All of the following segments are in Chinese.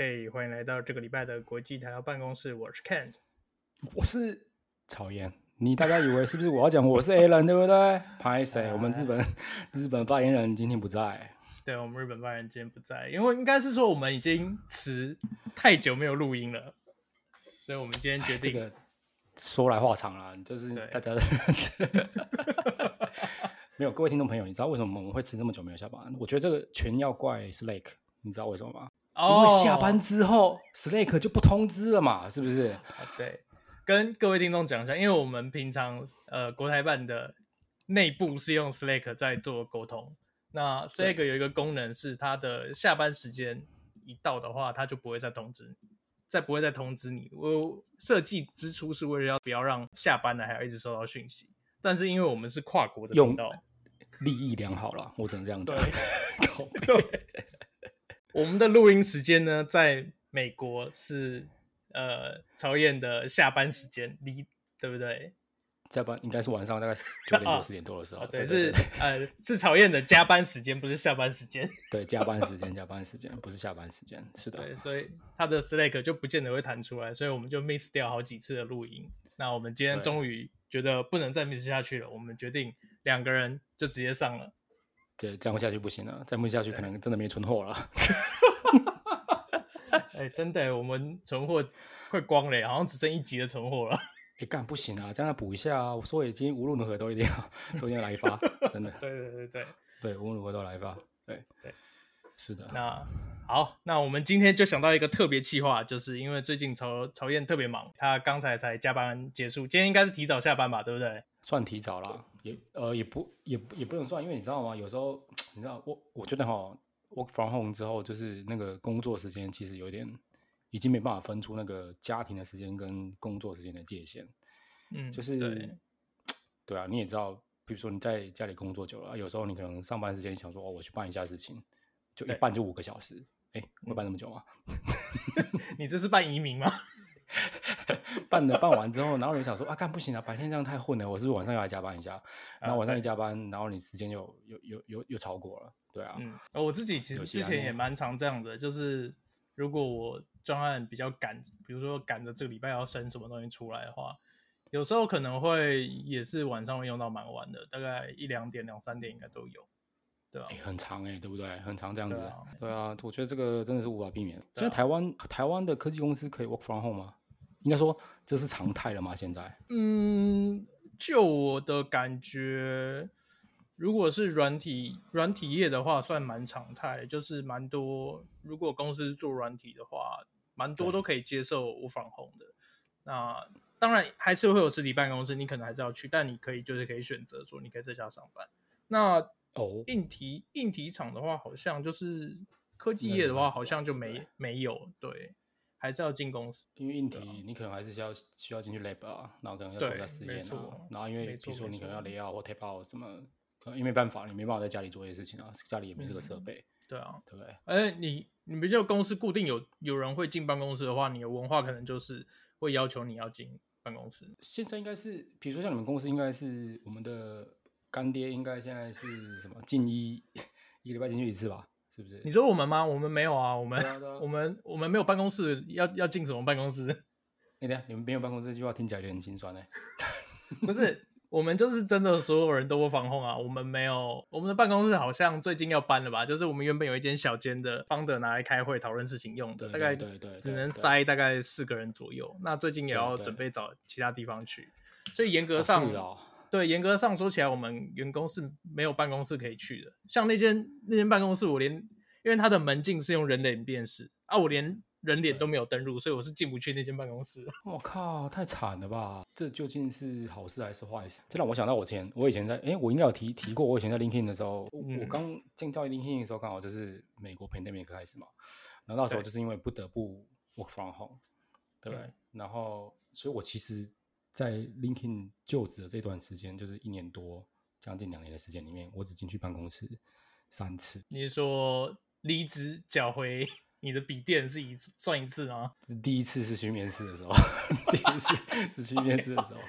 嘿，hey, 欢迎来到这个礼拜的国际台劳办公室。我是 Kent，我是曹燕。你大家以为是不是我要讲我是 Alan 对不对？拍谁？我们日本日本发言人今天不在。对，我们日本发言人今天不在，因为应该是说我们已经迟太久没有录音了，所以我们今天决定。这个说来话长了，就是大家 没有各位听众朋友，你知道为什么我们会迟这么久没有下班？我觉得这个全要怪 Slack，你知道为什么吗？因为下班之后、oh.，Slack 就不通知了嘛，是不是？对，跟各位听众讲一下，因为我们平常呃国台办的内部是用 Slack 在做沟通，那 Slack 有一个功能是它的下班时间一到的话，它就不会再通知你，再不会再通知你。我设计之初是为了要不要让下班的还要一直收到讯息，但是因为我们是跨国的频道，利益良好了，我只能这样讲。对。我们的录音时间呢，在美国是呃曹燕的下班时间，离对不对？下班应该是晚上大概九点多 十点多的时候。哦、对，是呃是曹燕的加班时间，不是下班时间。对，加班时间，加班时间不是下班时间，是的。对，所以他的 Slack 就不见得会弹出来，所以我们就 miss 掉好几次的录音。那我们今天终于觉得不能再 miss 下去了，我们决定两个人就直接上了。对，这样下去不行了，再不下去可能真的没存货了。哎、欸，真的，我们存货快光了，好像只剩一集的存货了。哎、欸，干不行啊，这样补一下啊！我说已经无论如何都一定要，都一定要来一发，真的。对对对对对，无论如何都来一发。对对，是的。那好，那我们今天就想到一个特别企划，就是因为最近曹曹燕特别忙，他刚才才加班结束，今天应该是提早下班吧，对不对？算提早了。也呃也不也也不能算，因为你知道吗？有时候你知道我我觉得哈，work from home 之后，就是那个工作时间其实有点已经没办法分出那个家庭的时间跟工作时间的界限。嗯，就是对，对啊，你也知道，比如说你在家里工作久了，有时候你可能上班时间想说哦，我去办一下事情，就一办就五个小时，哎对，会办那么久吗？你这是办移民吗？办了办完之后，然后你想说啊，干不行啊，白天这样太混了，我是不是晚上要来加班一下？然后晚上一加班，啊、然后你时间又又又又又超过了，对啊。嗯，我自己其实之前也蛮常这样的，就是如果我专案比较赶，比如说赶着这个礼拜要生什么东西出来的话，有时候可能会也是晚上会用到蛮晚的，大概一两点、两三点应该都有。对啊，欸、很长哎、欸，对不对？很长这样子。对啊，对啊，我觉得这个真的是无法避免。现在、啊、台湾台湾的科技公司可以 work from home 吗？应该说这是常态了吗？现在？嗯，就我的感觉，如果是软体软体业的话，算蛮常态，就是蛮多。如果公司做软体的话，蛮多都可以接受 work from home 的。那当然还是会有实体办公室，你可能还是要去，但你可以就是可以选择说，你可以在家上班。那哦，硬体硬体厂的话，好像就是科技业的话，好像就没没有对。还是要进公司，因为硬体你可能还是需要需要进去 lab 啊，然后可能要做一下实验啊，然后因为比如说你可能要 layout 或 tape out 什么，可能因为没办法，你没办法在家里做一些事情啊，家里也没这个设备，对啊，对不对？哎，你你比如说公司固定有有人会进办公室的话，你的文化可能就是会要求你要进办公室。现在应该是，比如说像你们公司，应该是我们的干爹，应该现在是什么进一 一个礼拜进去一次吧？是不是？你说我们吗？我们没有啊，我们、啊啊、我们我们没有办公室，要要进什么办公室？哎呀、欸，你们没有办公室这句话听起来就很心酸呢。不是，我们就是真的所有人都会防控啊。我们没有，我们的办公室好像最近要搬了吧？就是我们原本有一间小间的，方的拿来开会讨论事情用的，大概只能塞大概四个人左右。那最近也要准备找其他地方去，所以严格上。对，严格上说起来，我们员工是没有办公室可以去的。像那间那间办公室，我连因为它的门禁是用人脸辨识啊，我连人脸都没有登录，所以我是进不去那间办公室。我靠，太惨了吧！这究竟是好事还是坏事？这让我想到我前我以前在哎，我应该有提提过，我以前在 LinkedIn 的时候，嗯、我刚进到 LinkedIn 的时候，刚好就是美国 pandemic 开始嘛，然后那时候就是因为不得不 work from home，对，对然后所以我其实。在 LinkedIn 就职的这段时间，就是一年多，将近两年的时间里面，我只进去办公室三次。你是说离职缴回 你的笔电是一算一次吗？第一次是去面试的时候，第一次是去面试的时候，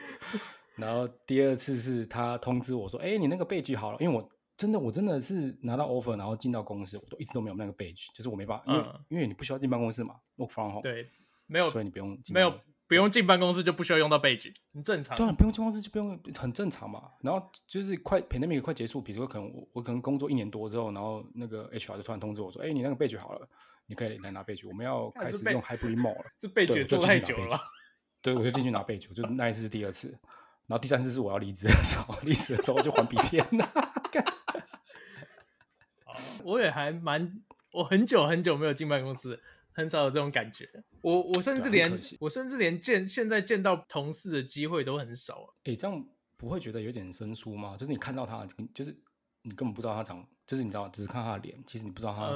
然后第二次是他通知我说：“哎、欸，你那个备具好了。”因为我真的，我真的是拿到 offer，然后进到公司，我都一直都没有那个 badge，就是我没办法，因为、嗯、因为你不需要进办公室嘛，work from home。对，没有，所以你不用进没有不用进办公室就不需要用到 badge，很正常。对啊，不用进办公室就不用，很正常嘛。然后就是快 pandemic 快结束，比如说可能我我可能工作一年多之后，然后那个 HR 就突然通知我说，哎，你那个 badge 好了，你可以来拿 badge，我们要开始用 hybrid mode 了。这 badge 做太久了。对，我就进去拿 badge，就那一次是第二次。然后第三次是我要离职的时候，离职的时候我就还笔天了。我也还蛮，我很久很久没有进办公室，很少有这种感觉。我我甚至连我甚至连见现在见到同事的机会都很少。哎，这样不会觉得有点生疏吗？就是你看到他，就是你根本不知道他长，就是你知道，只是看他的脸，其实你不知道他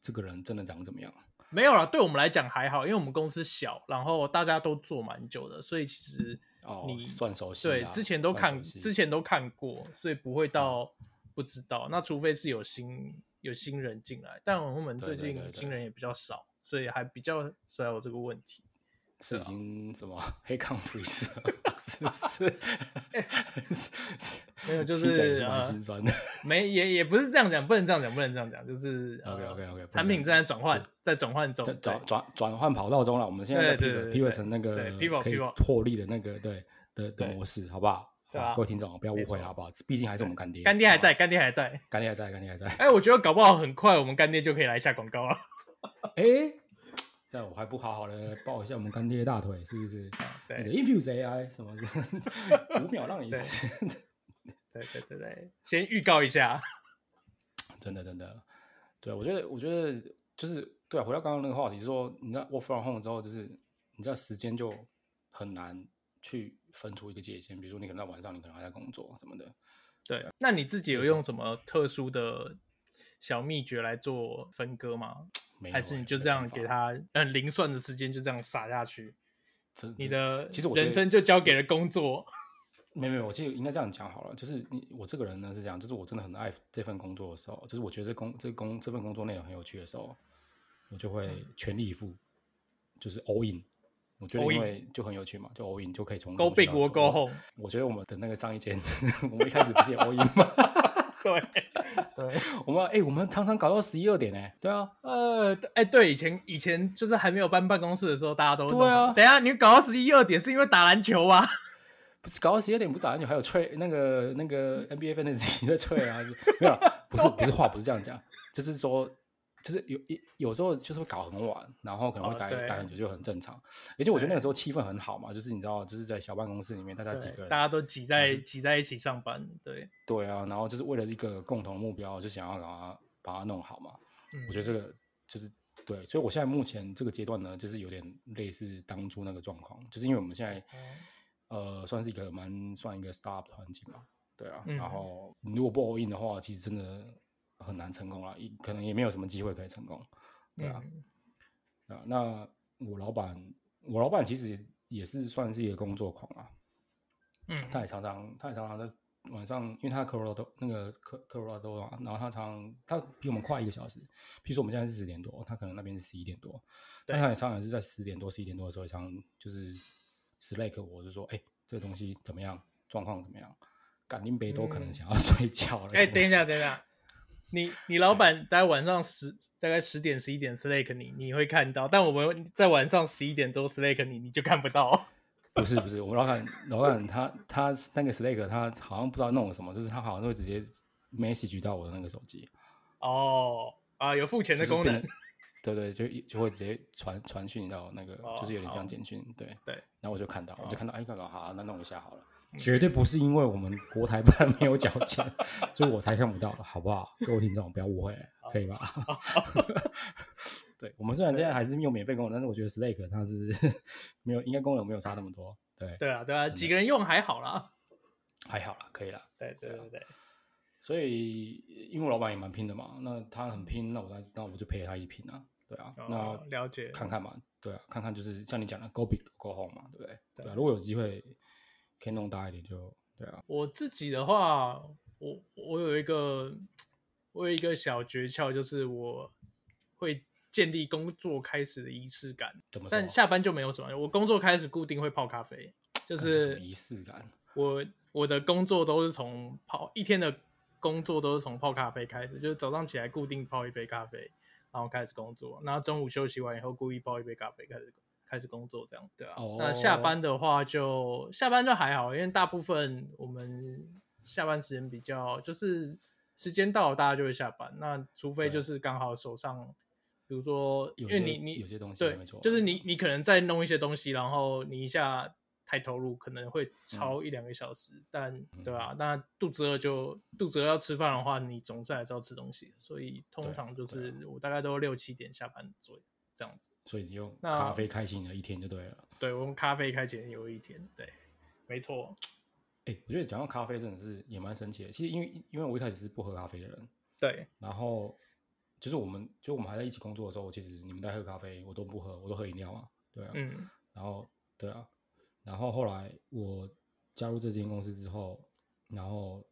这个人真的长怎么样。呃、没有啦，对我们来讲还好，因为我们公司小，然后大家都做蛮久的，所以其实。你、哦、算熟悉，对，之前都看，之前都看过，所以不会到不知道。嗯、那除非是有新有新人进来，但我们最近新人也比较少，所以还比较少有这个问题。是已经什么黑康 freeze 是不是？没有，就是心酸的。没，也也不是这样讲，不能这样讲，不能这样讲，就是 OK OK OK，产品正在转换，在转换中，转转转换跑道中了。我们现在在 pivot 成那个可以获利的那个对的的模式，好不好？对啊，各位听众不要误会，好不好？毕竟还是我们干爹，干爹还在，干爹还在，干爹还在，干爹还在。哎，我觉得搞不好很快，我们干爹就可以来下广告了。哎。这样我还不好好的抱一下我们干爹的大腿，是不是？对，Infuse AI 什么的，五秒让你吃。对对对对，先预告一下。真的真的，对，我觉得我觉得就是对啊，回到刚刚那个话题，说你在 work from home 之后，就是你知道时间就很难去分出一个界限，比如说你可能在晚上，你可能还在工作什么的。对，那你自己有用什么特殊的小秘诀来做分割吗？欸、还是你就这样给他很零算的时间，就这样撒下去？你的其实人生就交给了工作。没没有，我其实应该这样讲好了。就是你我这个人呢是这样，就是我真的很爱这份工作的时候，就是我觉得这工这工这份工作内容很有趣的时候，我就会全力以赴，就是 all in。我觉得因为就很有趣嘛，就 all in 就可以从 go big or go home。我觉得我们的那个上一间，我们一开始不是也 all in 吗？对。对，我们哎、欸，我们常常搞到十一二点哎，对啊，呃，哎、欸，对，以前以前就是还没有搬办公室的时候，大家都对啊。等一下，你搞到十一二点是因为打篮球啊？不是搞到十一二点不打篮球，还有吹那个那个 NBA Fantasy 在吹啊？没有，不是不是话不是这样讲，就是说。就是有有有时候就是会搞很晚，然后可能会待、哦、待很久，就很正常。而且我觉得那个时候气氛很好嘛，就是你知道，就是在小办公室里面，大家几个人，大家都挤在挤在一起上班，对对啊，然后就是为了一个共同目标，就想要把它把它弄好嘛。嗯、我觉得这个就是对，所以我现在目前这个阶段呢，就是有点类似当初那个状况，就是因为我们现在、嗯、呃算是一个蛮算一个 startup 环境嘛，对啊，嗯、然后如果不 all in 的话，其实真的。很难成功了，可能也没有什么机会可以成功，对啊，嗯、啊，那我老板，我老板其实也是算是一个工作狂啊，嗯，他也常常，他也常常在晚上，因为他科罗拉多那个科科罗拉多嘛，然后他常他比我们快一个小时，譬如说我们现在是十点多，他可能那边是十一点多，但他也常常是在十点多十一点多的时候，常就是 Slack 我就说，哎、欸，这个东西怎么样，状况怎么样，赶定北都可能想要 睡觉了，哎、嗯欸，等一下，等一下。你你老板大概晚上十大概十点十一点 Slack 你你会看到，但我们在晚上十一点多 Slack 你你就看不到。不是不是，我老板老板他他那个 Slack 他好像不知道弄了什么，就是他好像会直接 message 到我的那个手机。哦啊，有付钱的功能。对对，就就会直接传传讯到那个，哦、就是有点像简讯。对对，然后我就看到，哦、我就看到，哎，搞搞好，那弄一下好了。绝对不是因为我们国台办没有缴钱，所以我才看不到，好不好？各位听众不要误会，可以吧？对，我们虽然现在还是用免费功能，但是我觉得 Slack 它是 没有，应该功能没有差那么多。对对啊，对啊，几个人用还好啦，还好啦，可以啦。对对对对，所以因为我老板也蛮拼的嘛，那他很拼，那我那那我就陪他一起拼啊。对啊，那了解看看嘛，对啊，看看就是像你讲的，Go big go home 嘛，对不对？对啊，如果有机会。可以弄大一点就对啊。我自己的话，我我有一个我有一个小诀窍，就是我会建立工作开始的仪式感。怎么说？但下班就没有什么。我工作开始固定会泡咖啡，就是仪式感。我我的工作都是从泡一天的工作都是从泡咖啡开始，就是早上起来固定泡一杯咖啡，然后开始工作，然后中午休息完以后故意泡一杯咖啡开始开始工作，这样对啊。Oh. 那下班的话就下班就还好，因为大部分我们下班时间比较就是时间到了大家就会下班，那除非就是刚好手上。比如说，因为你你有些东西对，没错，就是你你可能在弄一些东西，然后你一下太投入，可能会超一两个小时。嗯、但对啊，那肚子饿就肚子饿要吃饭的话，你总是还是要吃东西。所以通常就是我大概都六七点下班左右这样子。所以你用咖啡开启你的一天就对了。对，我用咖啡开启有一天，对，没错。哎、欸，我觉得讲到咖啡真的是也蛮神奇的。其实因为因为我一开始是不喝咖啡的人，对，然后。就是我们，就我们还在一起工作的时候，其实你们在喝咖啡，我都不喝，我都喝饮料嘛，对啊，嗯，然后对啊，然后后来我加入这间公司之后，然后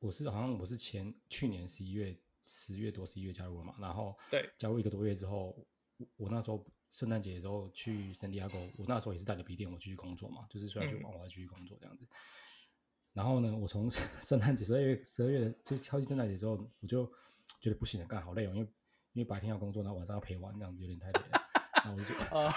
我是好像我是前去年十一月十月多十一月加入了嘛，然后对，加入一个多月之后，我，我那时候圣诞节的时候去圣地亚哥，我那时候也是带着笔电我继续工作嘛，就是虽然去玩，我还继续工作这样子。嗯、然后呢，我从 圣诞节十二月十二月就超级圣诞节之后，我就。觉得不行了，干好累哦，因为因为白天要工作，然后晚上要陪玩，这样子有点太累了。然后我就啊，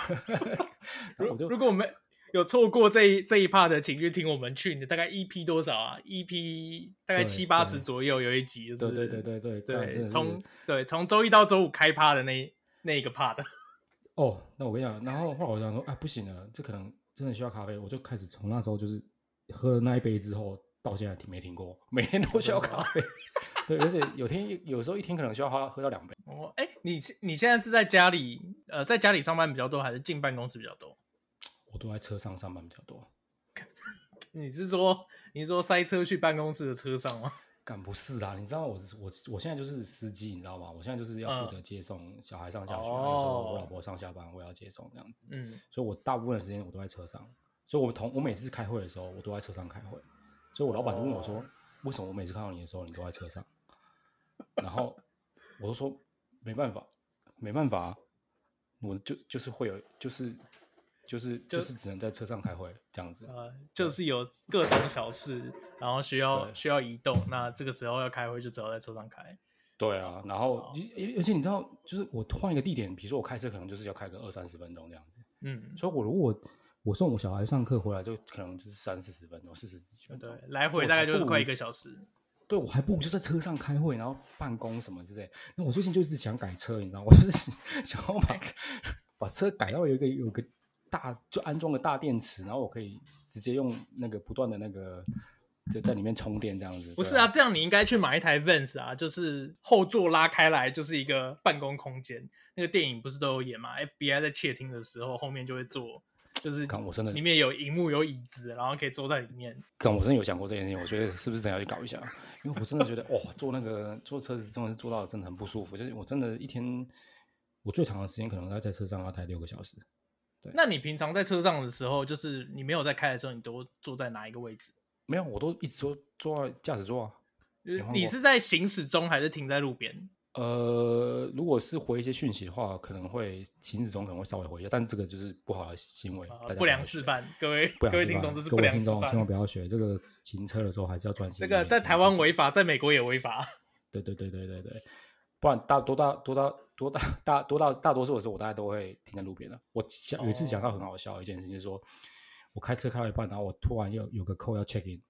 如如果我们有错过这一这一 part 的，请去听我们去年大概 EP 多少啊？EP 大概七八十左右，有一集就是对对对对对对，从对从周一到周五开趴的那那一个 part。哦，那我跟你讲，然后后来我想说，哎，不行了，这可能真的需要咖啡，我就开始从那时候就是喝了那一杯之后，到现在停没停过，每天都需要咖啡。对，而且有天有时候一天可能需要喝喝到两杯。哦，哎，你你现在是在家里呃，在家里上班比较多，还是进办公室比较多？我都在车上上班比较多。你是说你是说塞车去办公室的车上吗？干不是啦，你知道我我我现在就是司机，你知道吗？我现在就是要负责接送小孩上下学，嗯、有时候我老婆上下班我要接送这样子。嗯，所以我大部分的时间我都在车上。所以我同我每次开会的时候，我都在车上开会。所以我老板就问我说。哦为什么我每次看到你的时候，你都在车上？然后我就说没办法，没办法，我就就是会有，就是就是就，就是只能在车上开会这样子。呃，就是有各种小事，然后需要需要移动，那这个时候要开会就只好在车上开。对啊，然后而而且你知道，就是我换一个地点，比如说我开车可能就是要开个二三十分钟这样子。嗯，所以我如果我送我小孩上课回来，就可能就是三四十分钟，四十几分钟。对，来回大概就是快一个小时。对，我还不如就在车上开会，然后办公什么之类。那我最近就是想改车，你知道吗？我就是 想要把把车改到有一个有个大，就安装个大电池，然后我可以直接用那个不断的那个就在里面充电这样子。不是啊，这样你应该去买一台 Vans 啊，就是后座拉开来就是一个办公空间。那个电影不是都有演吗？FBI 在窃听的时候，后面就会坐。就是，我真的里面有荧幕有椅子，然后可以坐在里面。可能我真的有想过这件事情，我觉得是不是真要去搞一下？因为我真的觉得，哇，坐那个坐车子真的是坐到真的很不舒服。就是我真的一天，我最长的时间可能要在车上要待六个小时。对，那你平常在车上的时候，就是你没有在开的时候，你都坐在哪一个位置？没有，我都一直坐坐在驾驶座啊。你是在行驶中还是停在路边？呃，如果是回一些讯息的话，可能会行驶中可能会稍微回一下，但是这个就是不好的行为，呃、不良示范，各位各位听众，这是不良示范，千万不要学。这个行车的时候还是要专心。这个在台湾违法，在美国也违法。对对对对对对，不然大多大多大多大大多大大多数的时候，我大概都会停在路边的。我讲有一次讲到很好笑的一件事情，就是说我开车开到一半，然后我突然又有个 call 要 check in，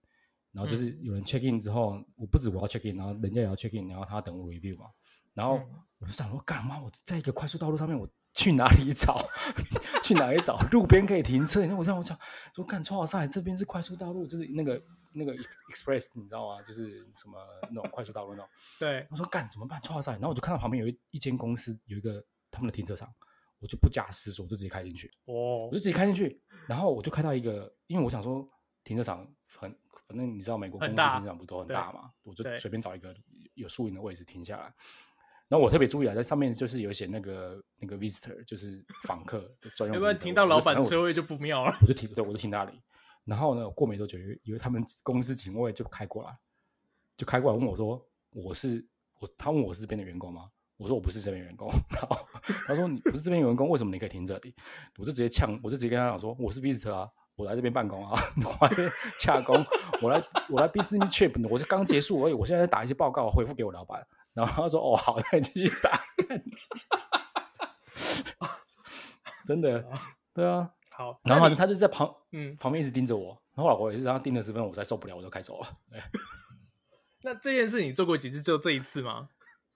然后就是有人 check in 之后，嗯、我不止我要 check in，然后人家也要 check in，然后他等我 review 嘛。然后我就想说，干嘛？我在一个快速道路上面，我去哪里找？去哪里找路边可以停车？然后我想，我想说，干，超好塞，这边是快速道路，就是那个那个 express，你知道吗？就是什么那种快速道路那种。对。我说干怎么办？超好塞。然后我就看到旁边有一一间公司有一个他们的停车场，我就不假思索，我就直接开进去。哦。我就直接开进去，然后我就开到一个，因为我想说停车场很，反正你知道美国公司停车场不都很大嘛？我就随便找一个有树荫的位置停下来。然后我特别注意啊，在上面就是有写那个那个 visitor，就是访客的专用。要不然停到老板车位就不妙了。我就停，对，我就停那里。然后呢，过没多久，因为他们公司警卫就开过来，就开过来问我说：“我是我？”他问我是这边的员工吗？我说：“我不是这边员工。”然后他说：“你不是这边员工，为什么你可以停这里？”我就直接呛，我就直接跟他讲说：“我是 visitor 啊，我来这边办公啊，我来洽公，我来我来 business trip，我是刚结束而已，我现在在打一些报告，回复给我老板。然后他说：“哦，好，那你继续打。”真的，对啊，好。然后他就在旁，嗯，旁边一直盯着我。然后老婆也是，然后盯了十分钟，我才受不了，我就开走了。那这件事你做过几次？只有这一次吗？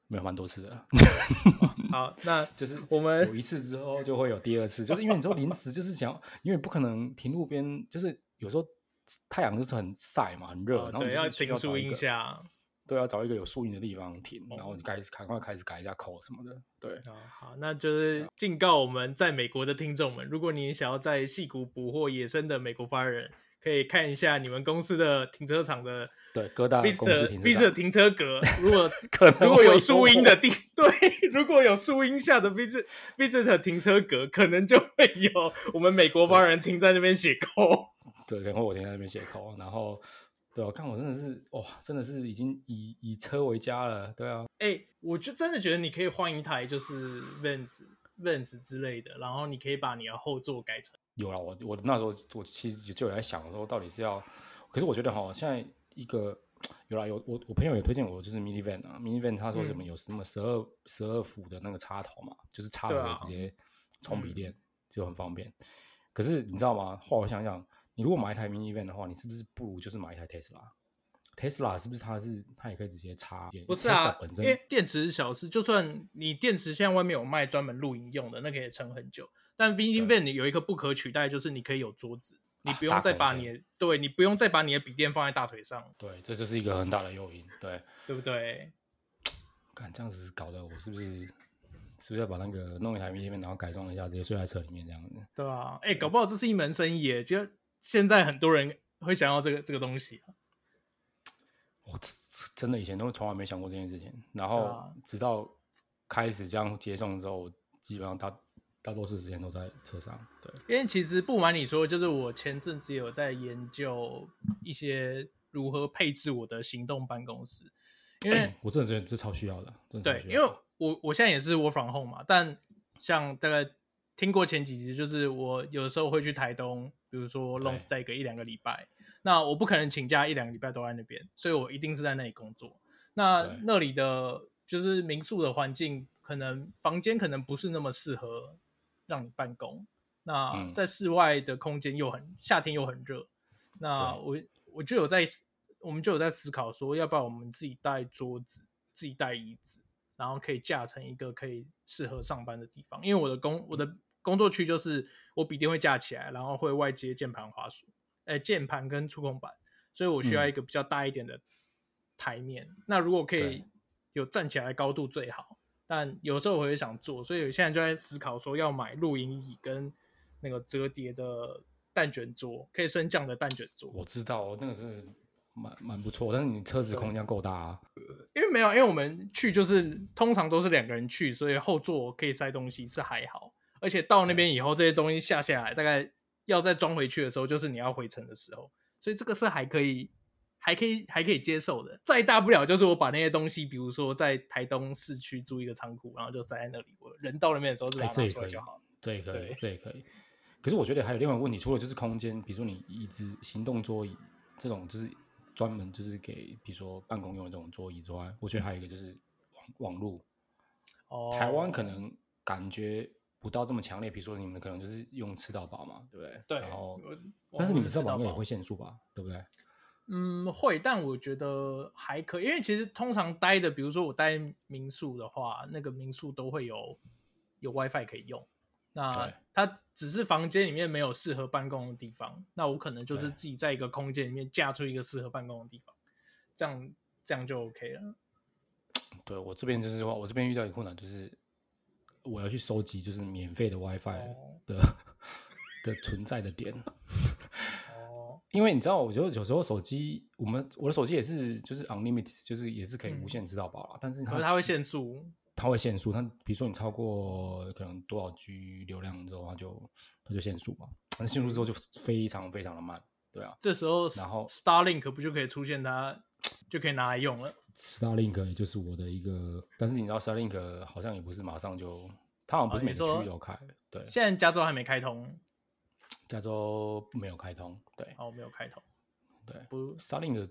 没有，蛮多次的。好，那就是我们有一次之后就会有第二次，就是因为你说临时就是想，因为不可能停路边，就是有时候太阳就是很晒嘛，很热，哦、然后你要停树荫下。对，要找一个有树荫的地方停，然后你开始赶快开始改一下口什么的。对，哦、好，那就是警告我们在美国的听众们，如果你想要在戏谷捕获野生的美国发人，可以看一下你们公司的停车场的对各大公司停车场停车格，如果可能如果有树荫的地，对，如果有树荫下的 visit visitor 停车格，可能就会有我们美国发人停在那边写扣。对，然后我停在那边写扣，然后。对，啊看我真的是哇，真的是已经以以车为家了。对啊，哎、欸，我就真的觉得你可以换一台就是 Vans Vans 之类的，然后你可以把你的后座改成。有了，我我那时候我其实就有在想说，到底是要，可是我觉得哈，现在一个有啦有我我朋友也推荐我就是 Minivan 啊，Minivan 他说什么有什么十二十二伏的那个插头嘛，就是插了直接充笔电、啊、就很方便。可是你知道吗？后来我想想。你如果买一台 minivan 的话，你是不是不如就是买一台 Tesla？Tesla 是不是它是它也可以直接插电？不是啊，因为电池是小事，就算你电池现在外面有卖专门露营用的，那可以撑很久。但 minivan 有一个不可取代，就是你可以有桌子，你不用再把你的、啊、对你不用再把你的笔电放在大腿上。对，这就是一个很大的诱因，对对不对？看这样子搞得我是不是是不是要把那个弄一台 minivan，然后改装一下，直接睡在车里面这样子？对啊，哎、欸，搞不好这是一门生意，就。现在很多人会想要这个这个东西，我真的以前都从来没想过这件事情，然后直到开始这样接送之后，基本上大大多数时间都在车上。对，因为其实不瞒你说，就是我前阵子有在研究一些如何配置我的行动办公室，因为、欸、我真的觉得这超需要的。真的需要的。对，因为我我现在也是 work from home 嘛，但像大概听过前几集，就是我有时候会去台东。比如说 long stay 个一两个礼拜，那我不可能请假一两个礼拜都在那边，所以我一定是在那里工作。那那里的就是民宿的环境，可能房间可能不是那么适合让你办公。那在室外的空间又很夏天又很热，那我我就有在我们就有在思考说，要不要我们自己带桌子，自己带椅子，然后可以架成一个可以适合上班的地方。因为我的工我的。工作区就是我笔电会架起来，然后会外接键盘、滑鼠，哎，键盘跟触控板，所以我需要一个比较大一点的台面。嗯、那如果可以有站起来的高度最好，但有时候我会想坐，所以我现在就在思考说要买露营椅跟那个折叠的蛋卷桌，可以升降的蛋卷桌。我知道，那个真的是蛮蛮不错，但是你车子空间够大啊？因为没有，因为我们去就是通常都是两个人去，所以后座可以塞东西是还好。而且到那边以后，这些东西下下来，大概要再装回去的时候，就是你要回程的时候，所以这个是还可以、还可以、还可以接受的。再大不了就是我把那些东西，比如说在台东市区租一个仓库，然后就塞在那里。我人到那边的时候，就拿出来就好。这也可以，这也可以。可是我觉得还有另外一个问题，除了就是空间，比如说你椅子、行动桌椅这种，就是专门就是给比如说办公用的这种桌椅之外，我觉得还有一个就是网网络。哦，台湾可能感觉。不到这么强烈，比如说你们可能就是用吃到饱嘛，对不对？对。然后，但是你们这网络也会限速吧？对不对？嗯，会，但我觉得还可以，因为其实通常待的，比如说我待民宿的话，那个民宿都会有有 WiFi 可以用。那它只是房间里面没有适合办公的地方，那我可能就是自己在一个空间里面架出一个适合办公的地方，这样这样就 OK 了。对，我这边就是说，我这边遇到一个困难就是。我要去收集，就是免费的 WiFi 的、oh. 的存在的点。哦，oh. 因为你知道，我觉得有时候手机，我们我的手机也是，就是 unlimited，就是也是可以无限吃到饱了。嗯、但是它它会限速，它会限速。它比如说你超过可能多少 G 流量之后，它就它就限速嘛。那限速之后就非常非常的慢，对啊。这时候，然后 Starlink 不就可以出现它，就可以拿来用了。Starlink 也就是我的一个，但是你知道 Starlink 好像也不是马上就，它好像不是每个区域都开。对，现在加州还没开通。加州没有开通，对，哦，没有开通，对，不，Starlink，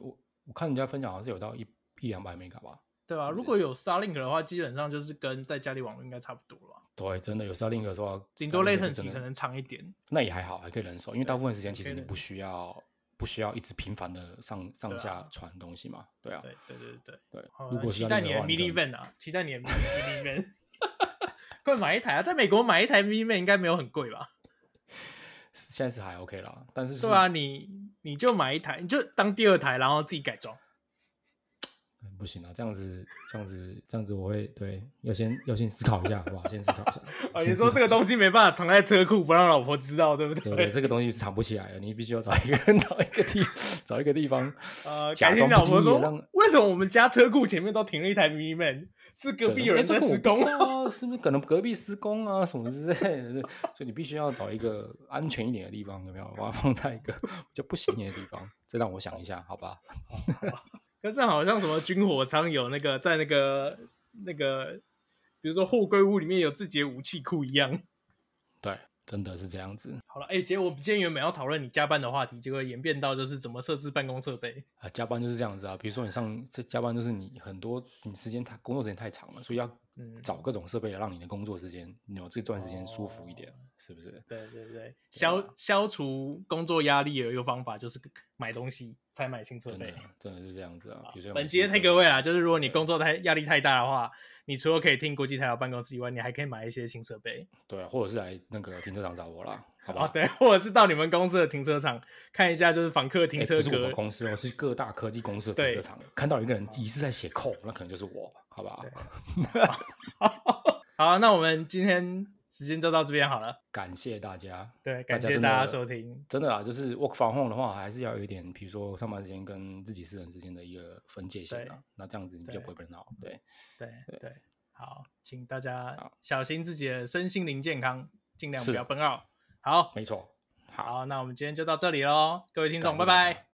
我我看人家分享好像是有到一一两百 mega 吧，对吧？如果有 Starlink 的话，基本上就是跟在家里网络应该差不多了。对，真的有 Starlink 的话，顶多 latency 可能长一点，那也还好，还可以忍受，因为大部分时间其实你不需要不需要一直频繁的上上下传东西嘛，对啊，对对对对对，如果期待你的 Mini Van 啊，期待你的 Mini Van，快买一台啊，在美国买一台 Mini Van 应该没有很贵吧？现在是还 OK 啦，但是，是对啊，你你就买一台，你就当第二台，然后自己改装。不行啊，这样子，这样子，这样子，我会对，要先要先思考一下，好不好？先思考一下。哦，你说这个东西没办法藏在车库，不让老婆知道，对不对？对，对，对，这个东西是藏不起来的，你必须要找一个 找一个地找一个地方。呃，假装老婆说，为什么我们家车库前面都停了一台 Mini Man？是隔壁有人在施工啊？是不是可能隔壁施工啊？什么之类的？所以你必须要找一个安全一点的地方，有没有？把它放在一个 就不显眼的地方。这让我想一下，好吧？可是好像什么军火仓有那个在那个那个，比如说货柜屋里面有自己的武器库一样。对，真的是这样子。好了，哎、欸，结果我们今天原本要讨论你加班的话题，结果演变到就是怎么设置办公设备。啊，加班就是这样子啊。比如说你上这加班，就是你很多你时间太工作时间太长了，所以要找各种设备来让你的工作时间你有这段时间舒服一点，哦、是不是？对对对，消、啊、消除工作压力有一个方法就是买东西。才买新设备，真的是这样子啊！本集的 takeaway 啊，就是如果你工作太压力太大的话，你除了可以听国际台的办公室以外，你还可以买一些新设备。对，或者是来那个停车场找我啦，好吧？对，或者是到你们公司的停车场看一下，就是访客停车格。不是我们公司哦，是各大科技公司的停车场。看到一个人疑似在写 code，那可能就是我，好吧好？好，那我们今天。时间就到这边好了，感谢大家。对，感谢大家收听。真的啊，就是 work from home 的话，还是要有一点，比如说上班时间跟自己私人时间的一个分界线啊。那这样子你就不会被闹。对，对，对。好，请大家小心自己的身心灵健康，尽量不要 burn out。好，没错。好，那我们今天就到这里喽，各位听众，拜拜。